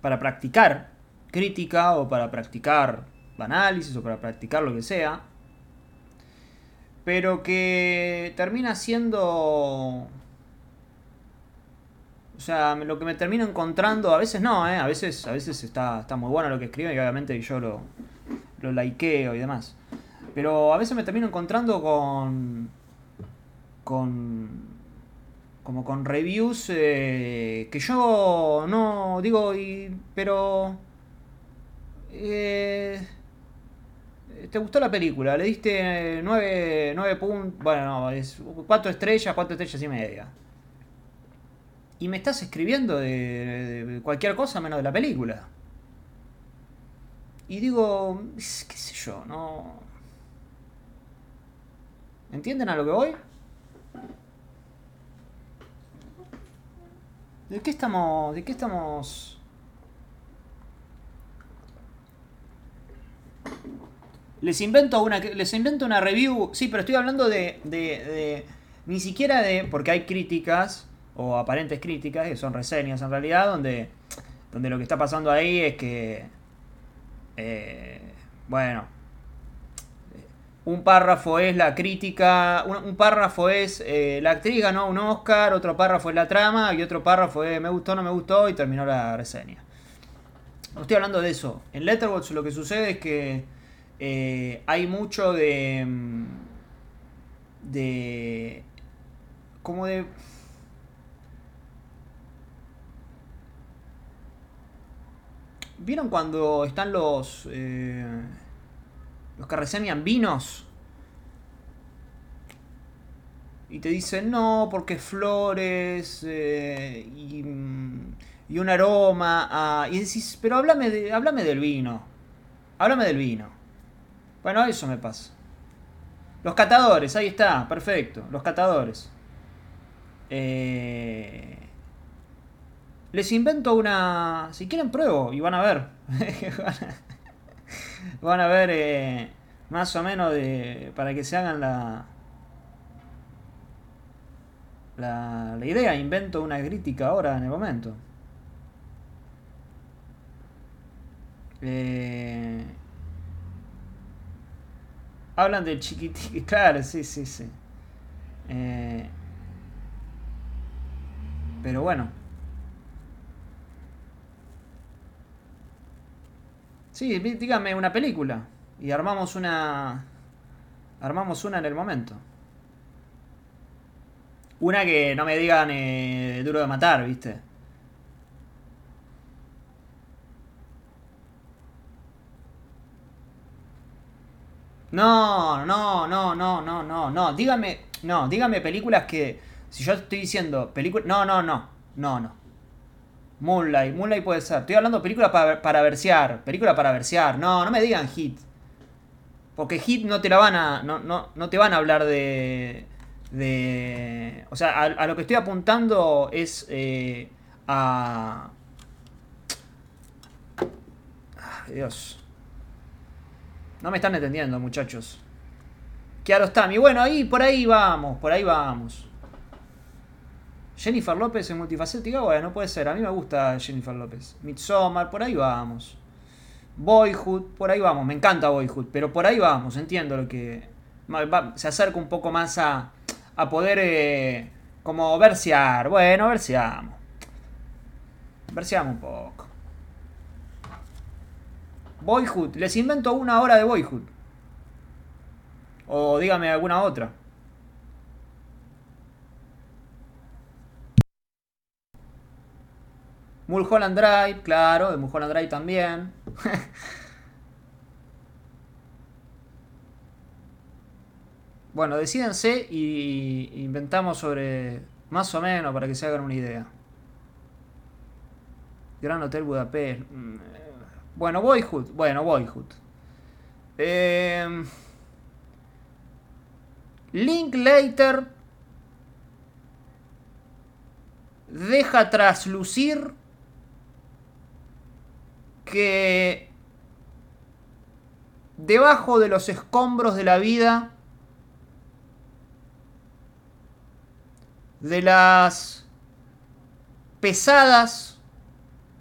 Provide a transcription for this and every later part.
para practicar crítica o para practicar análisis o para practicar lo que sea, pero que termina siendo... O sea, lo que me termino encontrando, a veces no, ¿eh? a veces, a veces está, está muy bueno lo que escriben y obviamente yo lo, lo likeo y demás. Pero a veces me termino encontrando con. con. Como con reviews eh, que yo no digo, y, pero. Eh, ¿Te gustó la película? Le diste 9, 9 puntos. Bueno, no, es 4 estrellas, 4 estrellas y media. Y me estás escribiendo de, de cualquier cosa menos de la película. Y digo, qué sé yo, no... ¿Entienden a lo que voy? ¿De qué estamos? ¿De qué estamos? Les invento una, les invento una review. Sí, pero estoy hablando de, de, de, ni siquiera de, porque hay críticas o aparentes críticas que son reseñas en realidad, donde, donde lo que está pasando ahí es que, eh, bueno, un párrafo es la crítica, un, párrafo es eh, la actriz ganó un Oscar, otro párrafo es la trama y otro párrafo es me gustó, no me gustó y terminó la reseña. Estoy hablando de eso. En Letterboxd lo que sucede es que eh, hay mucho de... Mm, de... como de... ¿Vieron cuando están los... Eh, los que reseñan vinos. Y te dicen, no, porque flores eh, y, y, un aroma. y decís, pero háblame, de, háblame del vino. Háblame del vino. Bueno, eso me pasa. Los catadores, ahí está, perfecto. Los catadores. Eh, les invento una... Si quieren pruebo y van a ver. van a ver eh, más o menos de, para que se hagan la, la, idea. Invento una crítica ahora en el momento. Eh, hablan del chiquitiqui, claro, sí, sí, sí. Eh, pero bueno. Sí, dígame una película. Y armamos una. Armamos una en el momento. Una que no me digan eh, duro de matar, ¿viste? No, no, no, no, no, no, no. Dígame, no, dígame películas que. Si yo estoy diciendo películas. No, no, no, no, no. Moonlight, Moonlight puede ser. Estoy hablando de película para, para versear. Película para versear. No, no me digan hit. Porque hit no te la van a. No, no, no te van a hablar de. de. O sea, a, lo que estoy apuntando es. Eh, a. Dios. No me están entendiendo, muchachos. Kiarostami. Bueno, ahí, por ahí vamos, por ahí vamos. Jennifer López en multifacética, bueno, no puede ser. A mí me gusta Jennifer López. Midsommar, por ahí vamos. Boyhood, por ahí vamos. Me encanta Boyhood, pero por ahí vamos. Entiendo lo que. Se acerca un poco más a, a poder. Eh, como versear. Bueno, verseamos. Verseamos un poco. Boyhood. Les invento una hora de Boyhood. O dígame alguna otra. Mulholland Drive, claro, de Mulholland Drive también. bueno, decídense y inventamos sobre más o menos para que se hagan una idea. Gran Hotel Budapest. Mm, bueno, Boyhood. Bueno, Boyhood. Eh, Linklater deja traslucir que debajo de los escombros de la vida, de las pesadas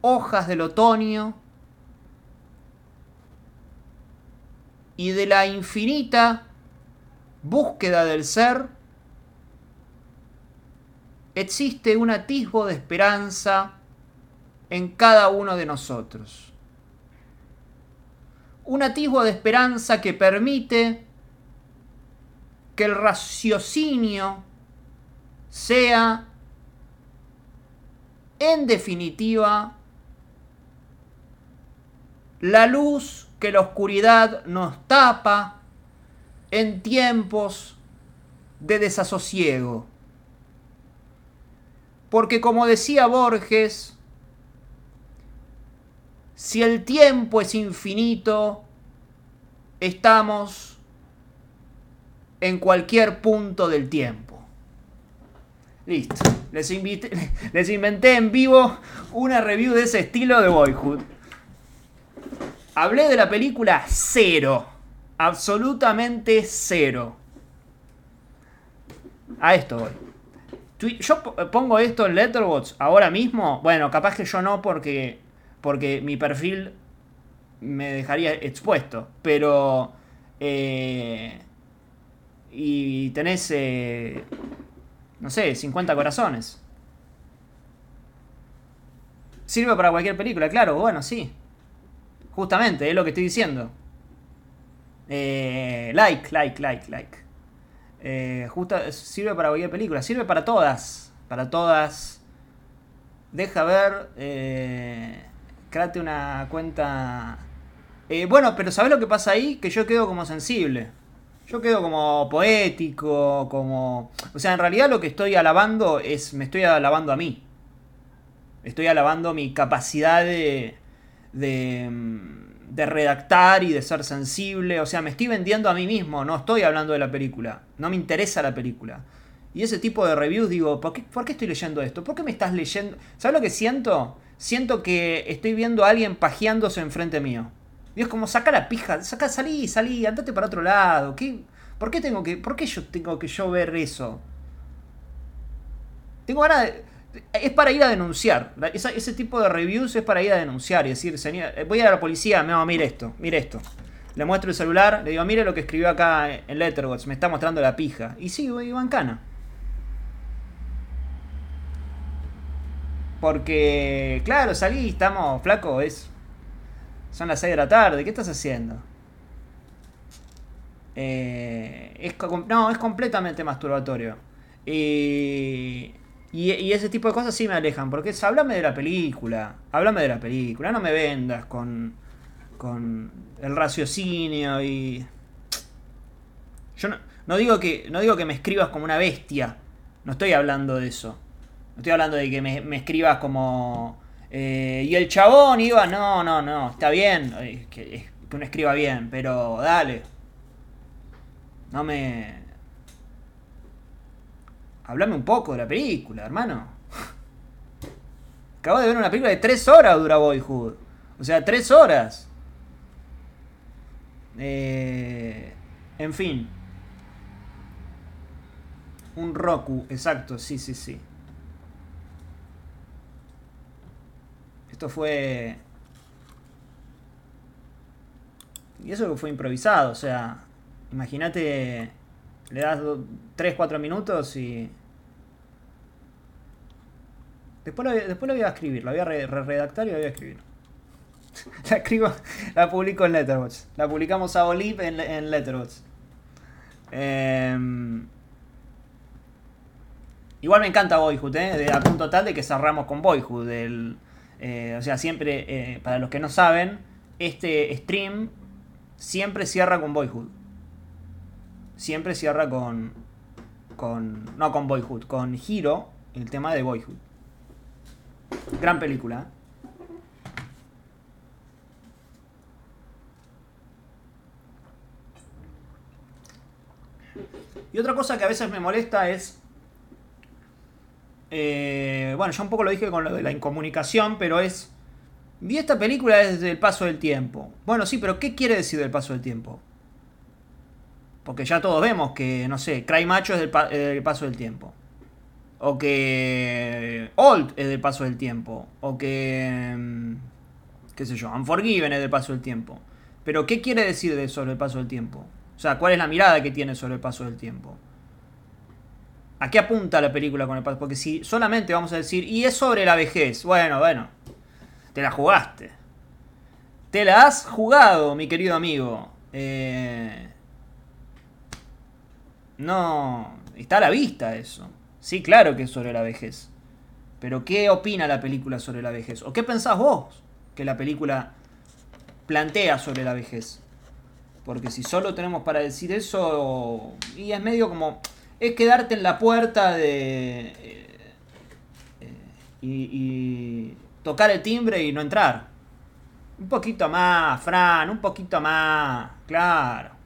hojas del otoño y de la infinita búsqueda del ser, existe un atisbo de esperanza en cada uno de nosotros. Un atisbo de esperanza que permite que el raciocinio sea, en definitiva, la luz que la oscuridad nos tapa en tiempos de desasosiego. Porque como decía Borges, si el tiempo es infinito, estamos en cualquier punto del tiempo. Listo. Les, inventé en vivo una review de ese estilo de Boyhood. Hablé de la película cero. Absolutamente cero. A esto voy. Yo pongo esto en Letterboxd ahora mismo. Bueno, capaz que yo no porque, porque mi perfil me dejaría expuesto. Pero... Eh, y tenés, eh, no sé, 50 corazones. Sirve para cualquier película, claro, bueno, sí. Justamente, es lo que estoy diciendo. Eh, like, like, like, like. Eh, sirve para cualquier película, sirve para todas. Para todas. Deja ver. Créate una cuenta. Eh, bueno, pero ¿sabes lo que pasa ahí? Que yo quedo como sensible. Yo quedo como poético, como... O sea, en realidad lo que estoy alabando es... Me estoy alabando a mí. Estoy alabando mi capacidad de... De, de redactar y de ser sensible. O sea, me estoy vendiendo a mí mismo. No estoy hablando de la película. No me interesa la película. Y ese tipo de reviews digo, ¿por qué, ¿por qué estoy leyendo esto? ¿Por qué me estás leyendo? ¿Sabes lo que siento? Siento que estoy viendo a alguien pajeándose enfrente mío. Y es como, saca la pija, saca, salí, salí, andate para otro lado. ¿Qué, ¿Por qué tengo que, por qué yo tengo que yo ver eso? Tengo ganas de, es para ir a denunciar. ese tipo de reviews es para ir a denunciar y decir, señor, eh, voy a, la policía, me mire esto, mire esto. Le muestro el celular, le digo, mire lo que escribió acá en Letterboxd, me está mostrando la pija. Y sí, voy cana. Porque, claro, salí, estamos, flaco, es son las 6 de la tarde, ¿qué estás haciendo? Eh, es, no, es completamente masturbatorio. Y, y, ese tipo de cosas sí me alejan, porque es, háblame de la película, háblame de la película, no me vendas con, con el raciocinio y... Yo no, digo que, no digo que me escribas como una bestia, no estoy hablando de eso. Estoy hablando de que me escribas como eh, y el chabón iba, no, no, no, está bien, que, que uno escriba bien, pero dale. No me... Hablame un poco de la película, hermano. Acabo de ver una película de 3 horas dura Boyhood. O sea, 3 horas. Eh, en fin. Un Roku, exacto, sí, sí, sí. Esto fue... Y eso fue improvisado, o sea, imagínate, le das 3, 4 minutos y... Después lo, después lo voy a escribir, lo voy a redactar y lo voy a escribir. la escribo, la publico en Letterboxd. La publicamos a Olive en, en Letterboxd. Em, igual me encanta Boyhood, ¿eh? a punto tal de que cerramos con Boyhood. El, eh, o sea, siempre, eh, para los que no saben, este stream siempre cierra con Boyhood. Siempre cierra con. con no con Boyhood, con Hiro, el tema de Boyhood. Gran película. Y otra cosa que a veces me molesta es eh, bueno, ya un poco lo dije con lo de la incomunicación, pero es... Vi esta película desde el paso del tiempo. Bueno, sí, pero ¿qué quiere decir del paso del tiempo? Porque ya todos vemos que, no sé, Cry Macho es del, paso del tiempo. O que Old es del paso del tiempo. O que... mm, qué sé yo, Unforgiven es del paso del tiempo. Pero ¿qué quiere decir de sobre el paso del tiempo? O sea, ¿cuál es la mirada que tiene sobre el paso del tiempo? ¿A qué apunta la película con el paso? Porque si solamente vamos a decir, y es sobre la vejez, bueno, bueno, te la jugaste. Te la has jugado, mi querido amigo. Eh, no, está a la vista eso. Sí, claro que es sobre la vejez. Pero ¿qué opina la película sobre la vejez? ¿O qué pensás vos que la película plantea sobre la vejez? Porque si solo tenemos para decir eso, y es medio como, es quedarte en la puerta de... eh, eh, y, y tocar el timbre y no entrar. Un poquito más, Fran, un poquito más, claro.